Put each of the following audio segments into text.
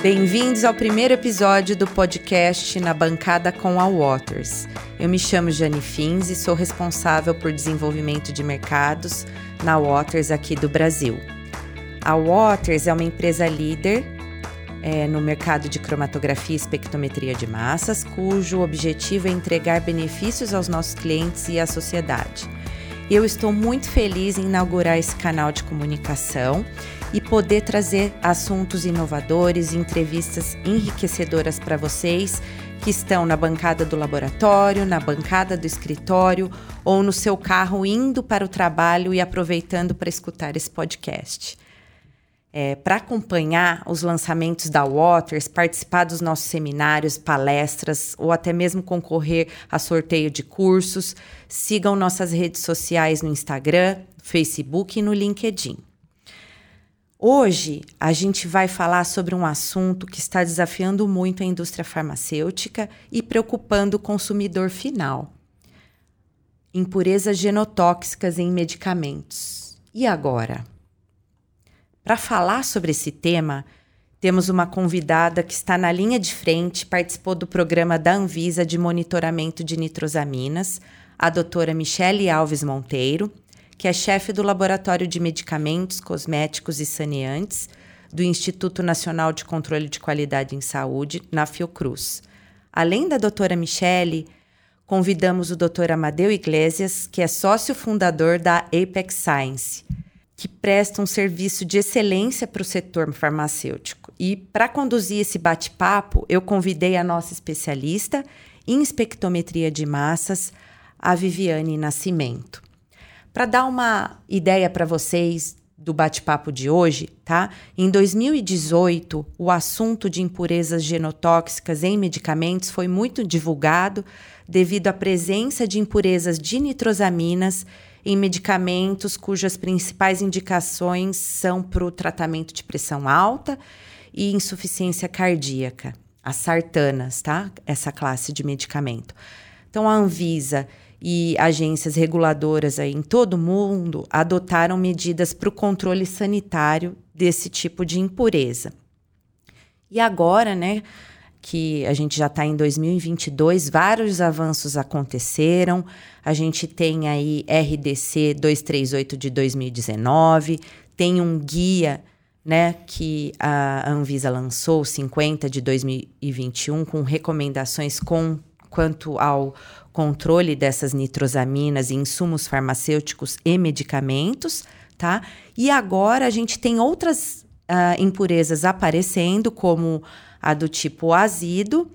Bem-vindos ao primeiro episódio do podcast Na Bancada com a Waters. Eu me chamo Jane Fins e sou responsável por desenvolvimento de mercados na Waters aqui do Brasil. A Waters é uma empresa líder é, no mercado de cromatografia e espectrometria de massas, cujo objetivo é entregar benefícios aos nossos clientes e à sociedade. Eu estou muito feliz em inaugurar esse canal de comunicação e poder trazer assuntos inovadores, entrevistas enriquecedoras para vocês que estão na bancada do laboratório, na bancada do escritório ou no seu carro indo para o trabalho e aproveitando para escutar esse podcast é, para acompanhar os lançamentos da Waters, participar dos nossos seminários, palestras ou até mesmo concorrer a sorteio de cursos, sigam nossas redes sociais no Instagram, Facebook e no LinkedIn. Hoje a gente vai falar sobre um assunto que está desafiando muito a indústria farmacêutica e preocupando o consumidor final: impurezas genotóxicas em medicamentos. E agora? Para falar sobre esse tema, temos uma convidada que está na linha de frente, participou do programa da Anvisa de monitoramento de nitrosaminas, a doutora Michele Alves Monteiro, que é chefe do Laboratório de Medicamentos, Cosméticos e Saneantes do Instituto Nacional de Controle de Qualidade em Saúde, na Fiocruz. Além da doutora Michele, convidamos o doutor Amadeu Iglesias, que é sócio fundador da Apex Science, que presta um serviço de excelência para o setor farmacêutico. E para conduzir esse bate-papo, eu convidei a nossa especialista em espectrometria de massas, a Viviane Nascimento. Para dar uma ideia para vocês do bate-papo de hoje, tá? Em 2018, o assunto de impurezas genotóxicas em medicamentos foi muito divulgado devido à presença de impurezas de nitrosaminas em medicamentos cujas principais indicações são para o tratamento de pressão alta e insuficiência cardíaca, as sartanas, tá? Essa classe de medicamento. Então, a Anvisa e agências reguladoras aí em todo o mundo adotaram medidas para o controle sanitário desse tipo de impureza. E agora, né, que a gente já está em 2022, vários avanços aconteceram. A gente tem aí RDC 238 de 2019, tem um guia né, que a Anvisa lançou, 50 de 2021, com recomendações com quanto ao controle dessas nitrosaminas e insumos farmacêuticos e medicamentos, tá? E agora a gente tem outras uh, impurezas aparecendo, como a do tipo azido,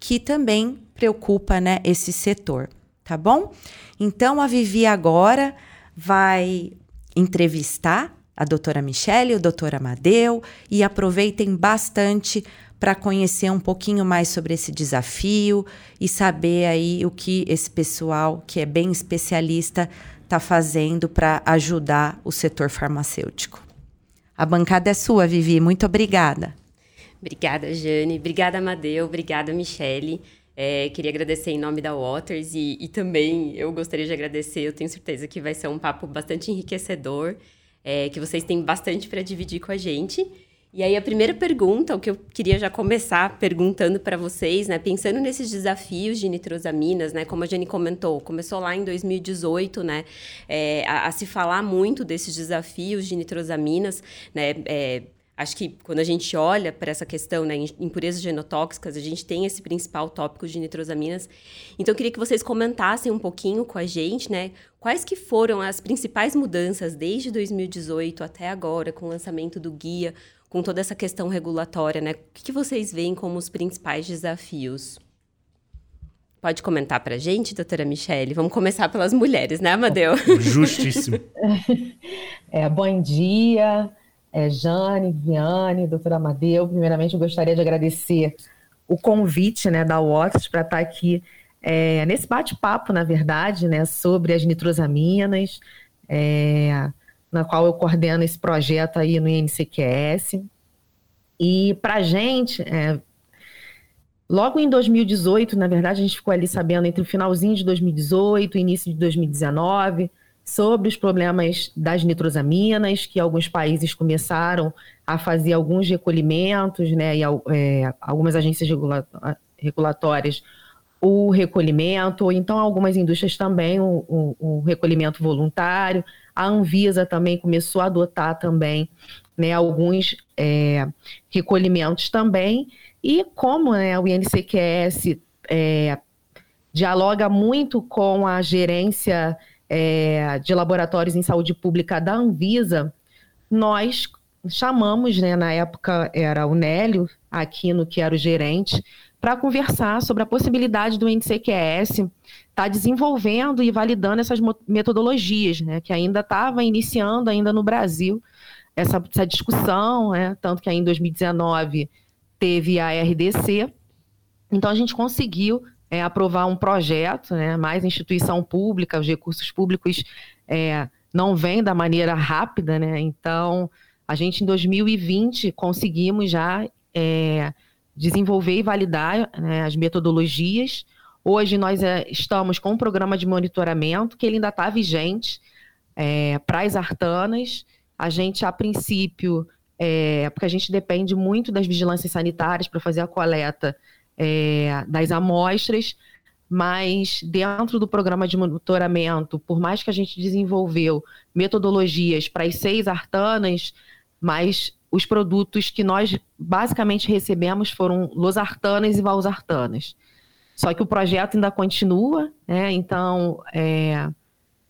que também preocupa né, esse setor, tá bom? Então a Vivi agora vai entrevistar a doutora Michele, o doutor Amadeu e aproveitem bastante para conhecer um pouquinho mais sobre esse desafio e saber aí o que esse pessoal que é bem especialista está fazendo para ajudar o setor farmacêutico. A bancada é sua, Vivi. Muito obrigada. Obrigada, Jane. Obrigada, Amadeu. Obrigada, Michele. É, queria agradecer em nome da Waters e, e, também eu gostaria de agradecer. Eu tenho certeza que vai ser um papo bastante enriquecedor, é, que vocês têm bastante para dividir com a gente. E aí, a primeira pergunta, o que eu queria já começar perguntando para vocês, né? Pensando nesses desafios de nitrosaminas, né? Como a Jenny comentou, começou lá em 2018, né? É, a, a, se falar muito desses desafios de nitrosaminas, né? É, Acho que quando a gente olha para essa questão, né, impurezas genotóxicas, a gente tem esse principal tópico de nitrosaminas. Então, eu queria que vocês comentassem um pouquinho com a gente, né, quais que foram as principais mudanças desde 2018 até agora, com o lançamento do guia, com toda essa questão regulatória, né? O que, vocês veem como os principais desafios? Pode comentar para a gente, doutora Michele? Vamos começar pelas mulheres, né, Amadeu? Justíssimo. É, bom dia é, Jane, Viane, doutora Amadeu. Primeiramente, eu gostaria de agradecer o convite né, da UOX para estar aqui é, nesse bate-papo, na verdade, né, sobre as nitrosaminas, é, na qual eu coordeno esse projeto aí no INCQS. E para a gente, é, logo em 2018, na verdade, a gente ficou ali sabendo entre o finalzinho de 2018 e início de 2019, sobre os problemas das nitrosaminas, que alguns países começaram a fazer alguns recolhimentos, né, e é, algumas agências regulatórias o recolhimento, ou então algumas indústrias também o, o, o, recolhimento voluntário. A Anvisa também começou a adotar também né, alguns é, recolhimentos também. E como né, o INCQS é, dialoga muito com a gerência é, de laboratórios em saúde pública da Anvisa, nós chamamos, né, na época era o Nélio Aquino, que era o gerente, para conversar sobre a possibilidade do NCQS estar tá desenvolvendo e validando essas metodologias, né, que ainda estava iniciando ainda no Brasil essa, essa discussão, né, tanto que aí em 2019 teve a RDC, então a gente conseguiu é, aprovar um projeto, né, mais instituição pública, os recursos públicos é, não vêm da maneira rápida, né, então a gente em 2020 conseguimos já é, desenvolver e validar né, as metodologias. Hoje nós é, estamos com um programa de monitoramento que ele ainda está vigente é, para as artanas. A gente, a princípio, é, porque a gente depende muito das vigilâncias sanitárias para fazer a coleta é, das amostras, mas dentro do programa de monitoramento, por mais que a gente desenvolveu metodologias para as seis artanas, mas os produtos que nós basicamente recebemos foram losartanas e valsartanas. Só que o projeto ainda continua, né? então é,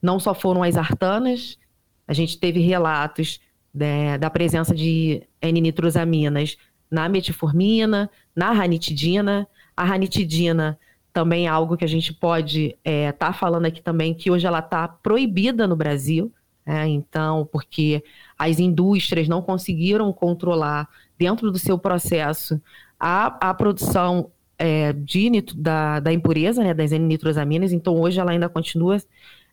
não só foram as artanas, a gente teve relatos né, da presença de N-nitrosaminas na metformina, na ranitidina. A ranitidina também é algo que a gente pode estar é, tá falando aqui também, que hoje ela está proibida no Brasil. É, então, porque as indústrias não conseguiram controlar dentro do seu processo a, a produção é, de, da, da impureza, né, das N-nitrosaminas, então hoje ela ainda continua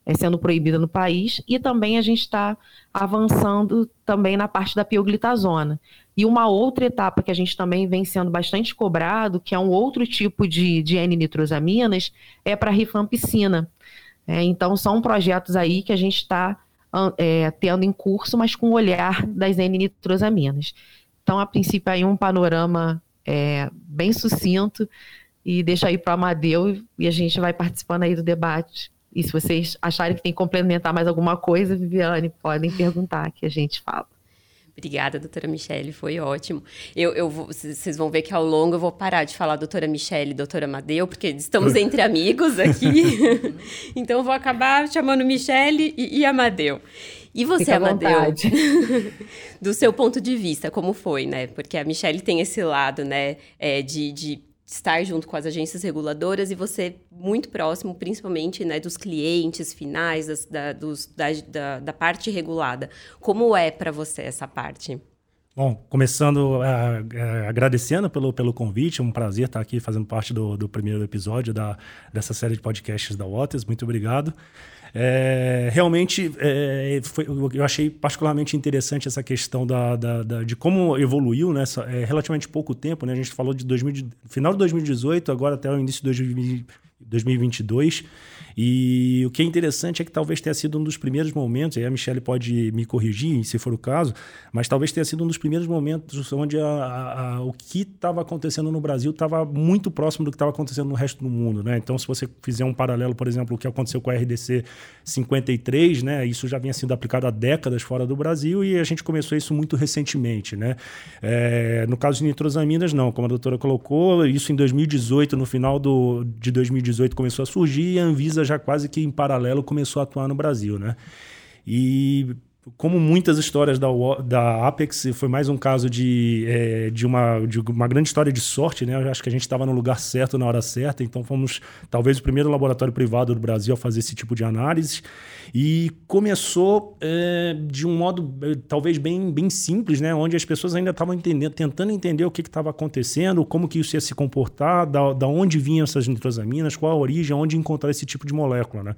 é, sendo proibida no país, e também a gente está avançando também na parte da pioglitazona. E uma outra etapa que a gente também vem sendo bastante cobrado, que é um outro tipo de, de N-nitrosaminas, é para a rifampicina. É, então, são projetos aí que a gente está é, tendo em curso, mas com o olhar das N-nitrosaminas. Então, a princípio, aí um panorama é, bem sucinto e deixa aí para o Amadeu e a gente vai participando aí do debate. E se vocês acharem que tem que complementar mais alguma coisa, Viviane, podem perguntar que a gente fala. Obrigada, doutora Michele, foi ótimo. Eu, eu vou, vocês vão ver que ao longo eu vou parar de falar doutora Michele e doutora Madeu, porque estamos entre amigos aqui. então eu vou acabar chamando Michele e, e Amadeu. E você, Fica Amadeu, do seu ponto de vista, como foi, né? Porque a Michelle tem esse lado, né, é, de, de estar junto com as agências reguladoras e você muito próximo, principalmente, né, dos clientes finais, das, da, dos, da, da, da, parte regulada. Como é para você essa parte? Bom, começando uh, agradecendo pelo, pelo convite, é um prazer estar aqui fazendo parte do, do primeiro episódio da, dessa série de podcasts da Waters. Muito obrigado. É, realmente, é, foi, eu achei particularmente interessante essa questão da, da, da de como evoluiu nessa é, relativamente pouco tempo. Né? A gente falou de 2000, final de 2018, agora até o início de 2022. E o que é interessante é que talvez tenha sido um dos primeiros momentos, aí a Michelle pode me corrigir, se for o caso, mas talvez tenha sido um dos primeiros momentos onde a, a, a, o que estava acontecendo no Brasil estava muito próximo do que estava acontecendo no resto do mundo. Né? Então, se você fizer um paralelo, por exemplo, o que aconteceu com a RDC 53, né? isso já vinha sendo aplicado há décadas fora do Brasil e a gente começou isso muito recentemente. Né? É, no caso de nitrosaminas, não, como a doutora colocou, isso em 2018, no final do, de 2018 começou a surgir e a Anvisa já quase que em paralelo começou a atuar no Brasil, né? E como muitas histórias da, da Apex, foi mais um caso de, é, de, uma, de uma grande história de sorte, né? Eu acho que a gente estava no lugar certo na hora certa, então fomos talvez o primeiro laboratório privado do Brasil a fazer esse tipo de análise. E começou é, de um modo é, talvez bem, bem simples, né? Onde as pessoas ainda estavam entendendo, tentando entender o que estava acontecendo, como que isso ia se comportar, da, da onde vinham essas nitrosaminas, qual a origem, onde encontrar esse tipo de molécula, né?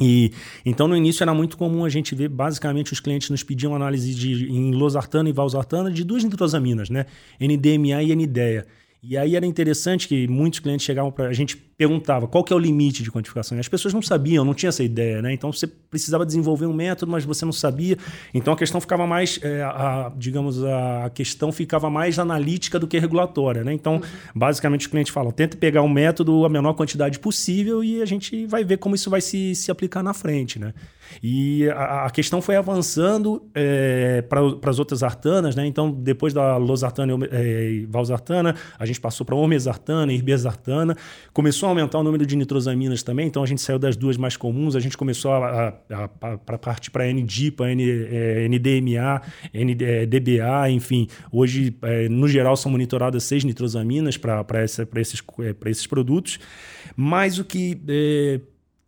E então no início era muito comum a gente ver basicamente os clientes nos pediam análise de em losartana e valsartana de duas nitrosaminas, né? NDMA e NDEA. E aí era interessante que muitos clientes chegavam para a gente perguntava qual que é o limite de quantificação. E as pessoas não sabiam, não tinham essa ideia, né? Então você precisava desenvolver um método, mas você não sabia. Então a questão ficava mais, é, a, digamos, a questão ficava mais analítica do que regulatória, né? Então, uhum. basicamente o cliente fala, tenta pegar um método a menor quantidade possível e a gente vai ver como isso vai se, se aplicar na frente, né? E a, a questão foi avançando é, para as outras artanas, né? Então, depois da losartana e é, valsartana, a gente passou para omesartana, irbesartana, começou a aumentar o número de nitrosaminas também, então a gente saiu das duas mais comuns, a gente começou a, a, a partir para NDIPA, N, é, NDMA, NDBA, é, enfim. Hoje, é, no geral, são monitoradas seis nitrosaminas para esses, é, esses produtos, mas o que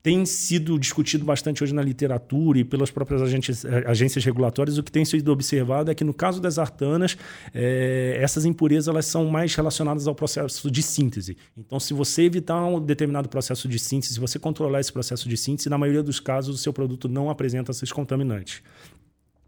tem sido discutido bastante hoje na literatura e pelas próprias agências, eh, agências regulatórias, o que tem sido observado é que no caso das artanas, é, essas impurezas elas são mais relacionadas ao processo de síntese. Então, se você evitar um determinado processo de síntese, se você controlar esse processo de síntese, na maioria dos casos o seu produto não apresenta esses contaminantes.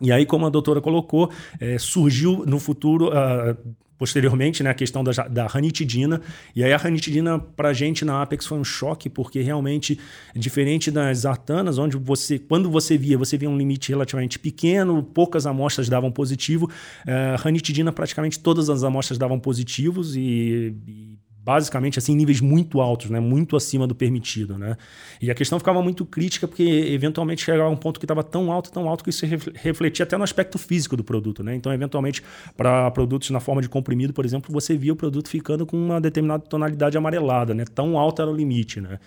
E aí, como a doutora colocou, é, surgiu no futuro, uh, posteriormente, né, a questão da, da ranitidina. E aí a ranitidina, para a gente na Apex, foi um choque, porque realmente, diferente das artanas, onde você, quando você via, você via um limite relativamente pequeno, poucas amostras davam positivo, uh, ranitidina, praticamente todas as amostras davam positivos e, e basicamente assim níveis muito altos, né, muito acima do permitido, né? E a questão ficava muito crítica porque eventualmente chegava a um ponto que estava tão alto, tão alto que isso refletia até no aspecto físico do produto, né? Então, eventualmente, para produtos na forma de comprimido, por exemplo, você via o produto ficando com uma determinada tonalidade amarelada, né? Tão alto era o limite, né?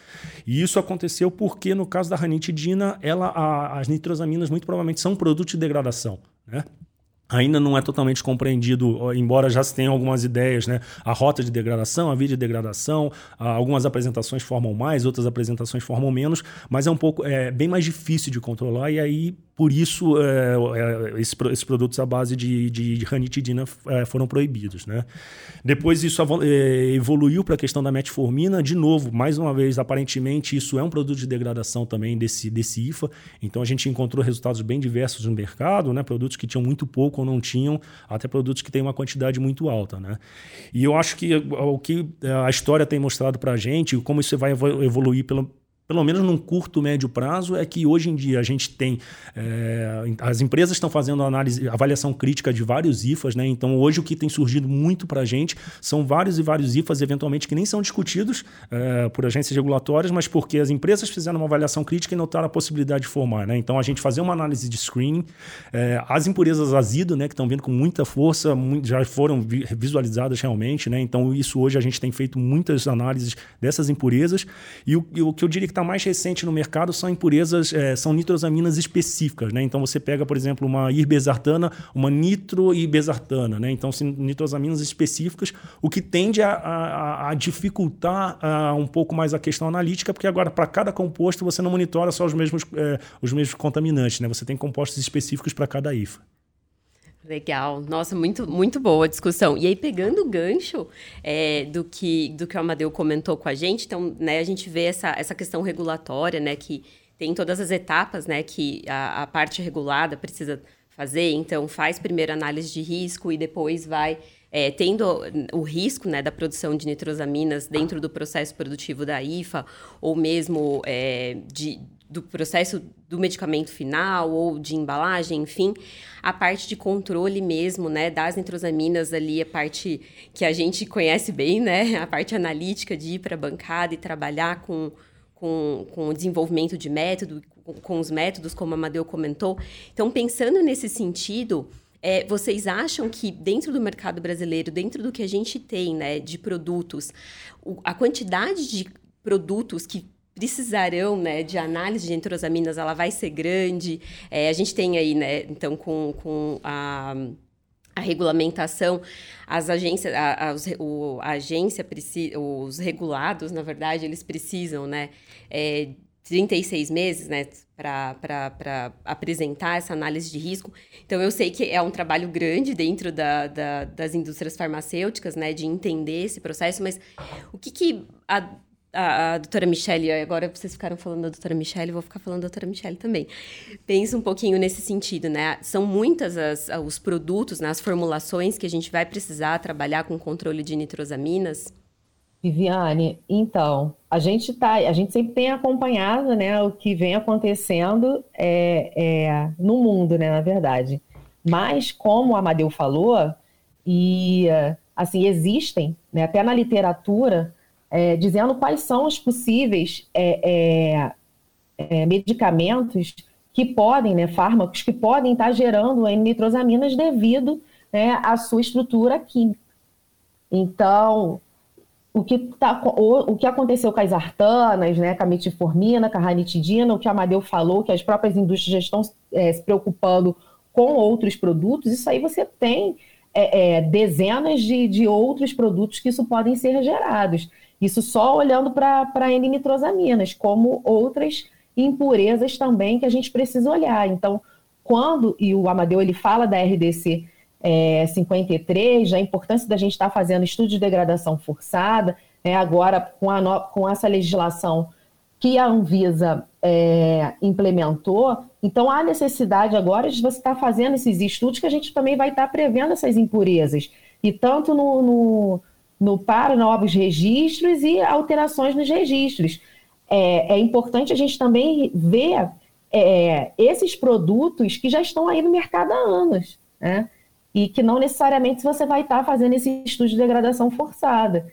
E isso aconteceu porque no caso da ranitidina, ela a, as nitrosaminas muito provavelmente são produtos de degradação, né? Ainda não é totalmente compreendido, embora já se tenha algumas ideias, né? A rota de degradação, a via de degradação, algumas apresentações formam mais, outras apresentações formam menos, mas é um pouco, é bem mais difícil de controlar e aí por isso é, é, esses, esses, produtos à base de, de, de ranitidina é, foram proibidos, né? Depois isso é, evoluiu para a questão da metformina, de novo, mais uma vez, aparentemente isso é um produto de degradação também desse, desse IFA, então a gente encontrou resultados bem diversos no mercado, né? Produtos que tinham muito pouco ou não tinham, até produtos que têm uma quantidade muito alta, né? E eu acho que o que a história tem mostrado para a gente, como isso vai evoluir pelo, pelo menos num curto, médio prazo, é que hoje em dia a gente tem. É, as empresas estão fazendo análise, avaliação crítica de vários IFAs, né? Então, hoje o que tem surgido muito para a gente são vários e vários IFAs, eventualmente, que nem são discutidos é, por agências regulatórias, mas porque as empresas fizeram uma avaliação crítica e notaram a possibilidade de formar, né? Então, a gente fazer uma análise de screening. É, as impurezas azido, né, que estão vindo com muita força, muito, já foram visualizadas realmente, né? Então, isso hoje a gente tem feito muitas análises dessas impurezas. E o, e o que eu diria que está mais recente no mercado são impurezas, é, são nitrosaminas específicas, né? Então você pega, por exemplo, uma irbesartana, uma nitroibesartana, né? Então nitrosaminas específicas, o que tende a, a, a dificultar a, um pouco mais a questão analítica, porque agora para cada composto você não monitora só os mesmos, é, os mesmos contaminantes, né? Você tem compostos específicos para cada IFA. Legal, nossa, muito, muito boa a discussão. E aí, pegando o gancho é, do, que, do que o Amadeu comentou com a gente, então, né, a gente vê essa, essa questão regulatória, né, que tem todas as etapas, né, que a, a parte regulada precisa fazer. Então, faz primeiro análise de risco e depois vai é, tendo o risco né, da produção de nitrosaminas dentro do processo produtivo da IFA, ou mesmo é, de, do processo do medicamento final ou de embalagem, enfim, a parte de controle mesmo, né, das nitrosaminas ali, a parte que a gente conhece bem, né, a parte analítica de ir para a bancada e trabalhar com, com, com o desenvolvimento de método, com, com os métodos, como a Amadeu comentou. Então, pensando nesse sentido, é, vocês acham que dentro do mercado brasileiro, dentro do que a gente tem, né, de produtos, o, a quantidade de produtos que precisarão né, de análise de entrosaminas, ela vai ser grande. É, a gente tem aí, né, então, com, com a, a regulamentação, as agências, a, a, o, a agência, os regulados, na verdade, eles precisam, né, é, 36 meses, né, para apresentar essa análise de risco. Então, eu sei que é um trabalho grande dentro da, da, das indústrias farmacêuticas, né, de entender esse processo, mas o que, que a, a, a doutora Michelle, agora vocês ficaram falando da doutora Michelle, vou ficar falando da doutora Michelle também. Pensa um pouquinho nesse sentido, né? São muitas as, os produtos, né, as formulações que a gente vai precisar trabalhar com controle de nitrosaminas. Viviane, então, a gente tá, a gente sempre tem acompanhado, né, o que vem acontecendo é, é, no mundo, né, na verdade. Mas, como o Amadeu falou, e assim, existem, né, até na literatura, é, dizendo quais são os possíveis é, é, é, medicamentos que podem, né, fármacos que podem estar gerando nitrosaminas devido né, à sua estrutura química. Então, o que, tá, o, o que aconteceu com as artanas, né, com a metformina, com a ranitidina, o que a Amadeu falou, que as próprias indústrias já estão é, se preocupando com outros produtos, isso aí você tem é, é, dezenas de, de outros produtos que isso podem ser gerados. Isso só olhando para N-nitrosaminas, como outras impurezas também que a gente precisa olhar. Então, quando, e o Amadeu ele fala da RDC é, 53, da importância da gente estar tá fazendo estudo de degradação forçada, né, agora com, a no, com essa legislação que a Anvisa é, implementou, então há necessidade agora de você estar tá fazendo esses estudos que a gente também vai estar tá prevendo essas impurezas. E tanto no, no no para novos registros e alterações nos registros. É, é importante a gente também ver é, esses produtos que já estão aí no mercado há anos, né? E que não necessariamente você vai estar fazendo esse estudo de degradação forçada.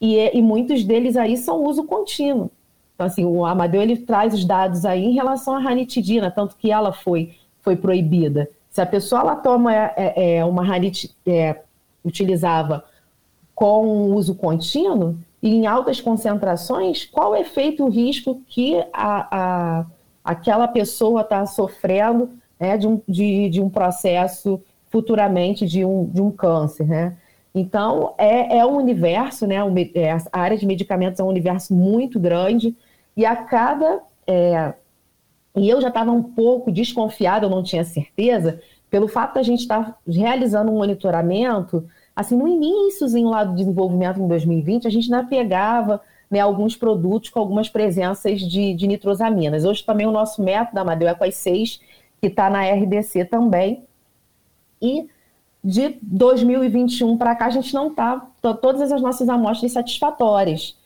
E, e muitos deles aí são uso contínuo. Então, assim, o Amadeu ele traz os dados aí em relação à ranitidina, tanto que ela foi, foi proibida. Se a pessoa ela toma é, é uma ranitidina, é, utilizava com uso contínuo e em altas concentrações, qual o efeito e o risco que a, a aquela pessoa está sofrendo né, de, um, de, de um processo futuramente de um, de um câncer, né? Então, é, é um universo, né? É, a área de medicamentos é um universo muito grande e a cada... É, e eu já estava um pouco desconfiada, eu não tinha certeza, pelo fato da gente estar tá realizando um monitoramento Assim, no iníciozinho lá do desenvolvimento em 2020, a gente ainda pegava né, alguns produtos com algumas presenças de, de nitrosaminas. Hoje também o nosso método, Amadeu, é com as seis, que está na RDC também. E de 2021 para cá, a gente não está, todas as nossas amostras satisfatórias.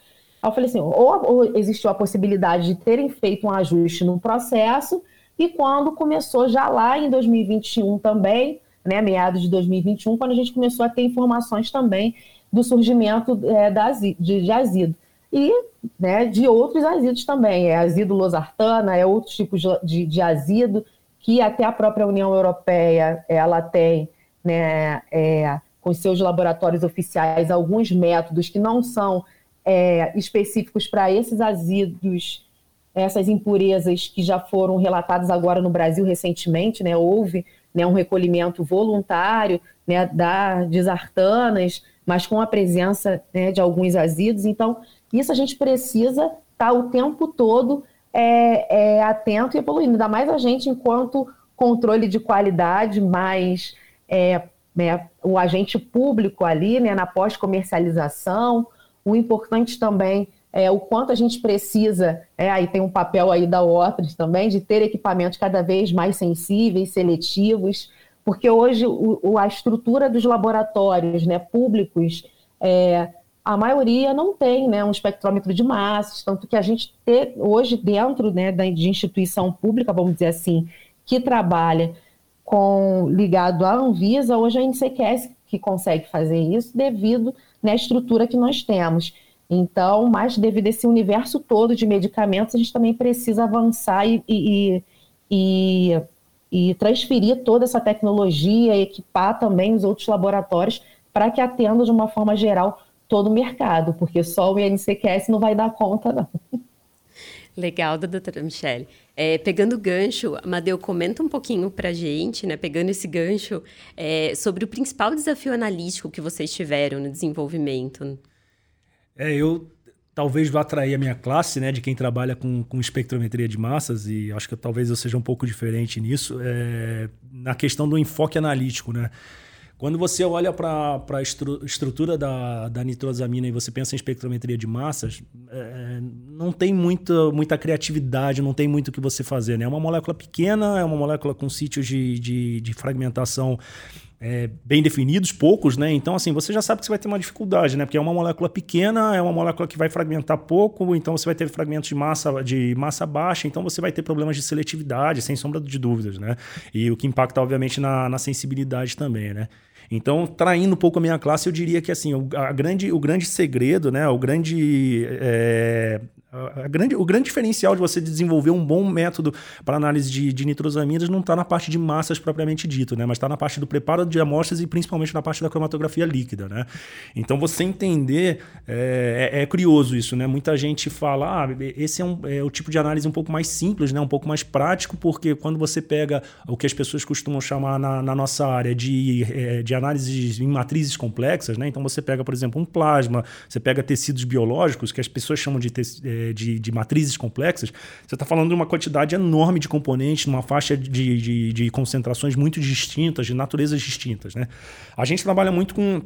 Aí eu falei assim, ou, ou existiu a possibilidade de terem feito um ajuste no processo, e quando começou já lá em 2021 também, né, meados de 2021, quando a gente começou a ter informações também do surgimento é, da, de, de azido. E né, de outros azidos também, é azido losartana, é outros tipos de, de azido, que até a própria União Europeia ela tem, né, é, com seus laboratórios oficiais, alguns métodos que não são é, específicos para esses azidos, essas impurezas que já foram relatadas agora no Brasil recentemente, né, houve né, um recolhimento voluntário né, da desartanas, mas com a presença né, de alguns azidos. Então, isso a gente precisa estar tá o tempo todo é, é, atento e evoluindo, ainda mais a gente enquanto controle de qualidade, mais é, né, o agente público ali né, na pós-comercialização. O importante também é, o quanto a gente precisa, é, aí tem um papel aí da Waters também, de ter equipamentos cada vez mais sensíveis, seletivos, porque hoje o, a estrutura dos laboratórios né, públicos, é, a maioria não tem né, um espectrômetro de massas, tanto que a gente ter hoje dentro né, de instituição pública, vamos dizer assim, que trabalha com ligado à Anvisa, hoje a NCQS que consegue fazer isso devido à né, estrutura que nós temos. Então, mas devido a esse universo todo de medicamentos, a gente também precisa avançar e, e, e, e transferir toda essa tecnologia, equipar também os outros laboratórios para que atendam de uma forma geral todo o mercado, porque só o INCQS não vai dar conta, não. Legal, doutora Michelle. É, pegando o gancho, Amadeu, comenta um pouquinho para a gente, né, pegando esse gancho, é, sobre o principal desafio analítico que vocês tiveram no desenvolvimento. É, eu talvez vá atrair a minha classe, né, de quem trabalha com, com espectrometria de massas, e acho que talvez eu seja um pouco diferente nisso, é, na questão do enfoque analítico, né? Quando você olha para a estru estrutura da, da nitrosamina e você pensa em espectrometria de massas, é, não tem muita, muita criatividade, não tem muito o que você fazer. Né? É uma molécula pequena, é uma molécula com sítios de, de, de fragmentação é, bem definidos, poucos, né? Então, assim, você já sabe que você vai ter uma dificuldade, né? Porque é uma molécula pequena, é uma molécula que vai fragmentar pouco, então você vai ter fragmentos de massa, de massa baixa, então você vai ter problemas de seletividade, sem sombra de dúvidas, né? E o que impacta, obviamente, na, na sensibilidade também, né? Então, traindo um pouco a minha classe, eu diria que assim, o, grande, o grande segredo, né, o grande é, a grande, o grande diferencial de você desenvolver um bom método para análise de, de nitrosaminas não está na parte de massas propriamente dito, né? mas está na parte do preparo de amostras e principalmente na parte da cromatografia líquida. Né? Então, você entender, é, é, é curioso isso, né? muita gente fala, ah, esse é, um, é o tipo de análise um pouco mais simples, né? um pouco mais prático, porque quando você pega o que as pessoas costumam chamar na, na nossa área de, é, de análise em matrizes complexas, né? então você pega, por exemplo, um plasma, você pega tecidos biológicos, que as pessoas chamam de tecidos de, de matrizes complexas, você está falando de uma quantidade enorme de componentes, numa faixa de, de, de concentrações muito distintas, de naturezas distintas. Né? A gente trabalha muito com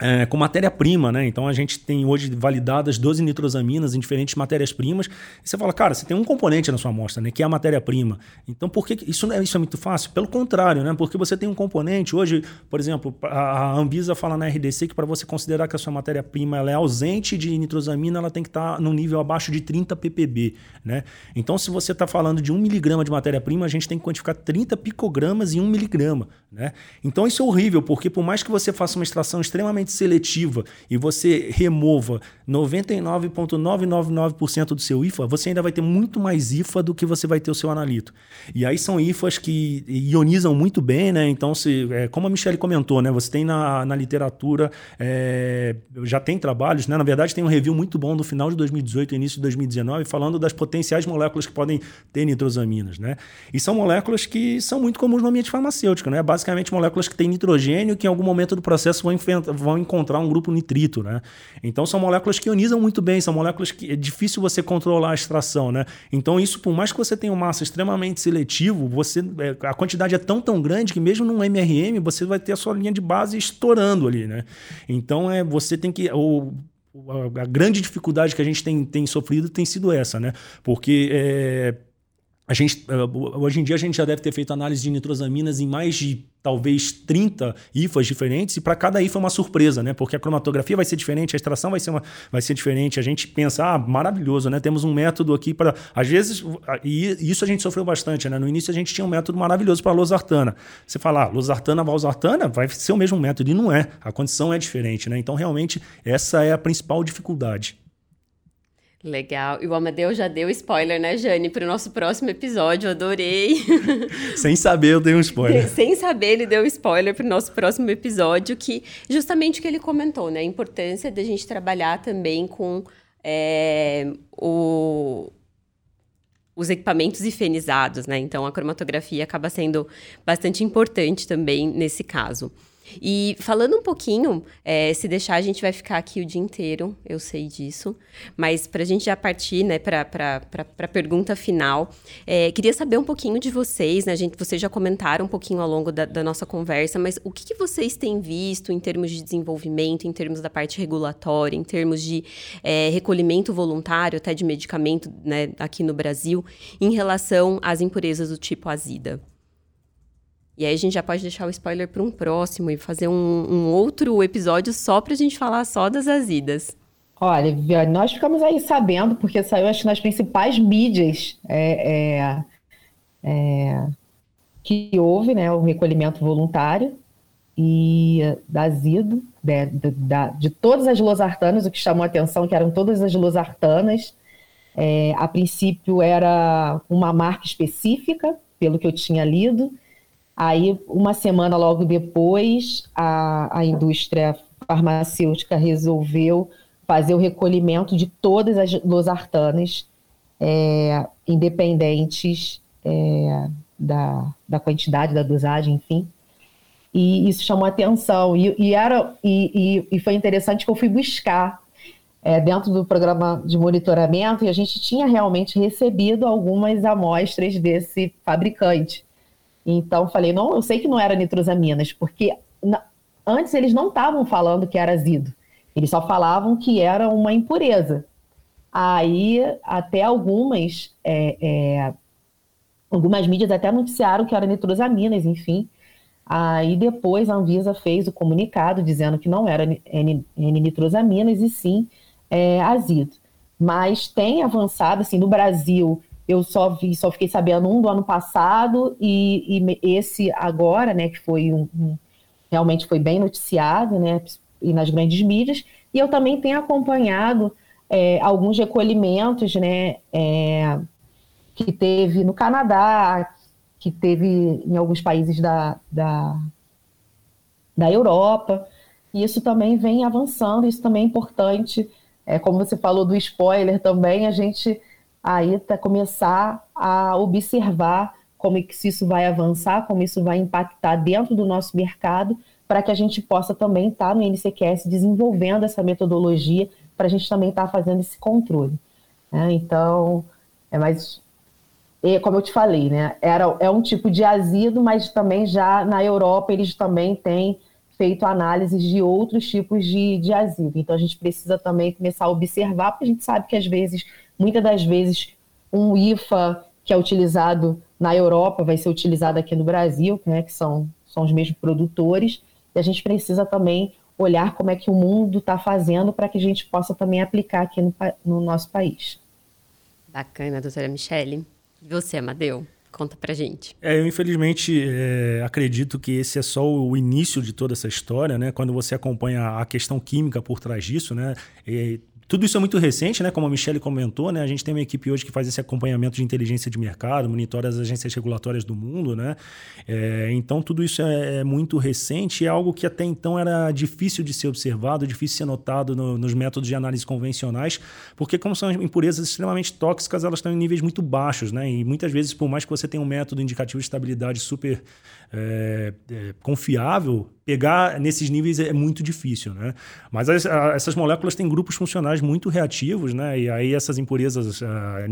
é, com matéria-prima, né? Então a gente tem hoje validadas 12 nitrosaminas em diferentes matérias-primas. E você fala, cara, você tem um componente na sua amostra, né? Que é a matéria-prima. Então por que isso não é, isso é muito fácil? Pelo contrário, né? Porque você tem um componente. Hoje, por exemplo, a Anvisa fala na RDC que para você considerar que a sua matéria-prima é ausente de nitrosamina, ela tem que estar tá num nível abaixo de 30 ppb, né? Então se você está falando de 1 miligrama de matéria-prima, a gente tem que quantificar 30 picogramas em 1 miligrama, né? Então isso é horrível, porque por mais que você faça uma extração extremamente seletiva e você remova 99,999% do seu IFA, você ainda vai ter muito mais IFA do que você vai ter o seu analito. E aí são IFAs que ionizam muito bem, né? Então, se, é, como a Michelle comentou, né? Você tem na, na literatura, é, já tem trabalhos, né? Na verdade, tem um review muito bom do final de 2018 e início de 2019, falando das potenciais moléculas que podem ter nitrosaminas, né? E são moléculas que são muito comuns no ambiente farmacêutico, né? Basicamente moléculas que têm nitrogênio que em algum momento do processo vão, vão encontrar um grupo nitrito, né? Então são moléculas que ionizam muito bem, são moléculas que é difícil você controlar a extração, né? Então isso, por mais que você tenha uma massa extremamente seletivo, você é, a quantidade é tão tão grande que mesmo num MRM você vai ter a sua linha de base estourando ali, né? Então é você tem que o, a grande dificuldade que a gente tem, tem sofrido tem sido essa, né? Porque é, a gente, eh, hoje em dia a gente já deve ter feito análise de nitrosaminas em mais de talvez 30 IFAs diferentes, e para cada IFA é uma surpresa, né? Porque a cromatografia vai ser diferente, a extração vai ser, uma, vai ser diferente. A gente pensa, ah, maravilhoso, né? Temos um método aqui para. Às vezes, e isso a gente sofreu bastante, né? No início a gente tinha um método maravilhoso para a losartana. Você fala, ah, losartana, valsartana, vai ser o mesmo método, e não é. A condição é diferente, né? Então, realmente, essa é a principal dificuldade. Legal. E o Amadeu já deu spoiler, né, Jane, para o nosso próximo episódio. adorei. Sem saber, eu dei um spoiler. Sem saber, ele deu spoiler para o nosso próximo episódio, que justamente o que ele comentou, né? A importância da gente trabalhar também com é, o, os equipamentos ifenizados, né? Então, a cromatografia acaba sendo bastante importante também nesse caso. E falando um pouquinho, é, se deixar, a gente vai ficar aqui o dia inteiro, eu sei disso. Mas para a gente já partir né, para a pergunta final, é, queria saber um pouquinho de vocês, né? Gente, vocês já comentaram um pouquinho ao longo da, da nossa conversa, mas o que, que, vocês têm visto em termos de desenvolvimento, em termos da parte regulatória, em termos de é, recolhimento voluntário, até de medicamento né, aqui no Brasil, em relação às impurezas do tipo azida? E aí a gente já pode deixar o spoiler para um próximo e fazer um, um outro episódio só para a gente falar só das azidas. Olha, nós ficamos aí sabendo, porque saiu acho nas principais mídias é, é, é, que houve né, o recolhimento voluntário e da azido, né, de, de, de, todas as losartanas, o que chamou a atenção que eram todas as losartanas. É, a princípio era uma marca específica, pelo que eu tinha lido, Aí, uma semana logo depois, a, a indústria farmacêutica resolveu fazer o recolhimento de todas as losartanas, é, independentes é, da, da quantidade, da dosagem, enfim. E isso chamou atenção. E, e era, e, e, e, foi interessante que eu fui buscar é, dentro do programa de monitoramento e a gente tinha realmente recebido algumas amostras desse fabricante. Então falei, não, eu sei que não era nitrosaminas, porque na, antes eles não estavam falando que era azido, eles só falavam que era uma impureza. Aí até algumas é, é, algumas mídias até noticiaram que era nitrosaminas, enfim. Aí depois a Anvisa fez o comunicado dizendo que não era N-nitrosaminas e sim é, azido. Mas tem avançado, assim, no Brasil eu só vi, só fiquei sabendo um do ano passado e, e esse agora, né, que foi um, um, realmente foi bem noticiado, né, e nas grandes mídias. E eu também tenho acompanhado é, alguns recolhimentos, né, é, que teve no Canadá, que teve em alguns países da, da, da Europa. E isso também vem avançando, isso também é importante. É, como você falou do spoiler também, a gente aí tá, começar a observar como é que isso vai avançar, como isso vai impactar dentro do nosso mercado, para que a gente possa também estar tá no NCQS desenvolvendo essa metodologia, para a gente também estar tá fazendo esse controle. Né? Então, é mais e, como eu te falei, né, era, é um tipo de azido, mas também já na Europa eles também têm feito análises de outros tipos de, de azido. Então a gente precisa também começar a observar, porque a gente sabe que às vezes, muitas das vezes, um IFA que é utilizado na Europa vai ser utilizado aqui no Brasil, né, que são, são os mesmos produtores, e a gente precisa também olhar como é que o mundo está fazendo para que a gente possa também aplicar aqui no, no nosso país. Bacana, doutora Michele. E você, Amadeu? Conta pra gente. É, eu infelizmente é, acredito que esse é só o início de toda essa história, né? Quando você acompanha a questão química por trás disso, né? E tudo isso é muito recente, né? Como a Michelle comentou, né? A gente tem uma equipe hoje que faz esse acompanhamento de inteligência de mercado, monitora as agências regulatórias do mundo, né? É, então, tudo isso é, é muito recente e é algo que até então era difícil de ser observado, difícil de ser notado no, nos métodos de análise convencionais, porque como são impurezas extremamente tóxicas, elas estão em níveis muito baixos, né? E muitas vezes, por mais que você tenha um método indicativo de estabilidade super é, é, confiável, pegar nesses níveis é muito difícil, né? Mas as, a, essas moléculas têm grupos funcionais muito reativos, né? E aí essas impurezas a,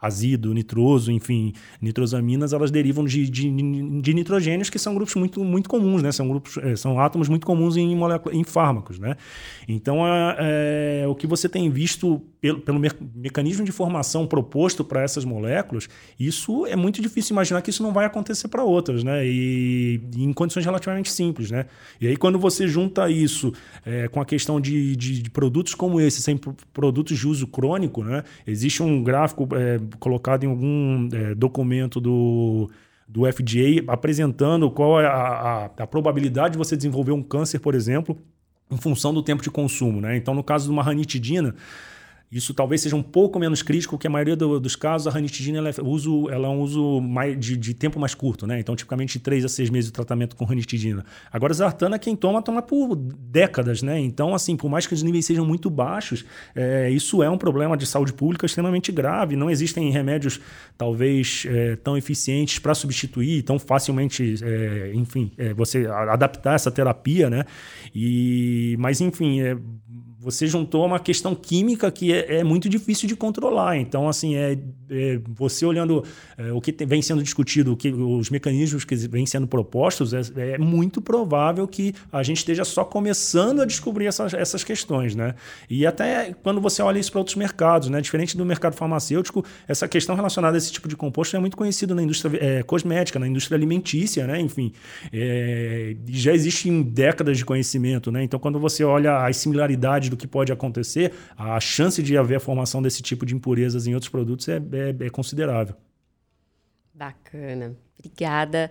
azido, nitroso, enfim, nitrosaminas, elas derivam de, de, de, nitrogênios que são grupos muito, muito comuns, né? São grupos, é, são átomos muito comuns em, em fármacos, né? Então, é, o que você tem visto pelo, pelo me mecanismo de formação proposto para essas moléculas, isso é muito difícil imaginar que isso não vai acontecer para outras, né? E, e, em condições relativamente simples, né? E aí, quando você junta isso é, com a questão de, de, de, produtos como esse, sem produtos de uso crônico, né? Existe um gráfico é, colocado em algum é, documento do, do FDA apresentando qual é a, a, a, probabilidade de você desenvolver um câncer, por exemplo, em função do tempo de consumo. Né? Então, no caso de uma ranitidina, isso talvez seja um pouco menos crítico, porque a maioria do, dos casos a ranitidina ela é, uso, ela é um uso mais, de, de, tempo mais curto, né? Então, tipicamente de 3 a 6 meses de tratamento com ranitidina. Agora, zartana, quem toma, toma por décadas, né? Então, assim, por mais que os níveis sejam muito baixos, é, isso é um problema de saúde pública extremamente grave. Não existem remédios, talvez, é, tão eficientes para substituir, tão facilmente, é, enfim, é, você adaptar essa terapia, né? E, mas, enfim, é, você juntou uma questão química que é, é, muito difícil de controlar. Então, assim, é, é você olhando é, o que tem, vem sendo discutido, o que, os mecanismos que vêm sendo propostos, é, é, muito provável que a gente esteja só começando a descobrir essas, essas questões, né? E até quando você olha isso para outros mercados, né? Diferente do mercado farmacêutico, essa questão relacionada a esse tipo de composto é muito conhecido na indústria é, cosmética, na indústria alimentícia, né? Enfim, já existem décadas de conhecimento, né? Então, quando você olha as similaridades do que pode acontecer, a chance de haver a formação desse tipo de impurezas em outros produtos é, é, é considerável. Bacana. Obrigada.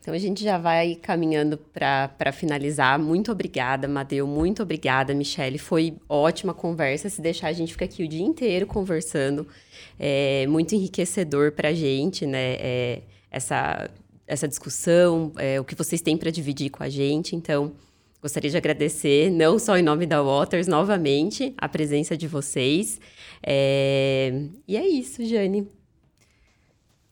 Então a gente já vai caminhando para finalizar. Muito obrigada, Madeu. Muito obrigada, Michele. Foi ótima conversa. Se deixar, a gente fica aqui o dia inteiro conversando. É muito enriquecedor para a gente, né? É, essa, essa discussão, é, o que vocês têm para dividir com a gente. Então, Gostaria de agradecer, não só em nome da Waters, novamente, a presença de vocês. É... E é isso, Jane.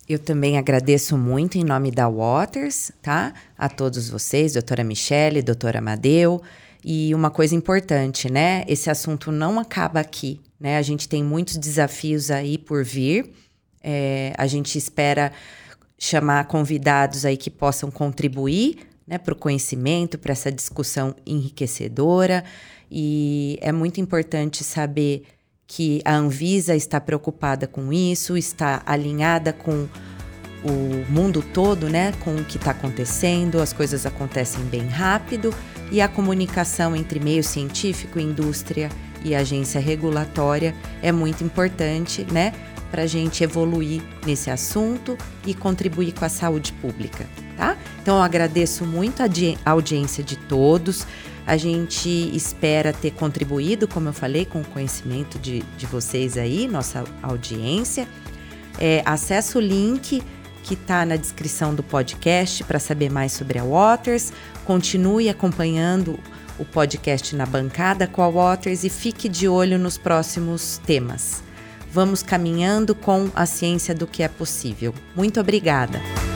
Eu também agradeço muito em nome da Waters, tá? A todos vocês, doutora Michele, doutora Amadeu. E uma coisa importante, né? Esse assunto não acaba aqui, né? A gente tem muitos desafios aí por vir. É, a gente espera chamar convidados aí que possam contribuir né, para o conhecimento, para essa discussão enriquecedora. E é muito importante saber que a Anvisa está preocupada com isso, está alinhada com o mundo todo, né, com o que está acontecendo, as coisas acontecem bem rápido. E a comunicação entre meio científico, indústria e agência regulatória é muito importante, né, para a gente evoluir nesse assunto e contribuir com a saúde pública, tá? Então eu agradeço muito a audiência de todos. A gente espera ter contribuído, como eu falei, com o conhecimento de, de vocês aí, nossa audiência. É, acesse o link que está na descrição do podcast para saber mais sobre a Waters. Continue acompanhando o podcast na bancada com a Waters e fique de olho nos próximos temas. Vamos caminhando com a ciência do que é possível. Muito obrigada!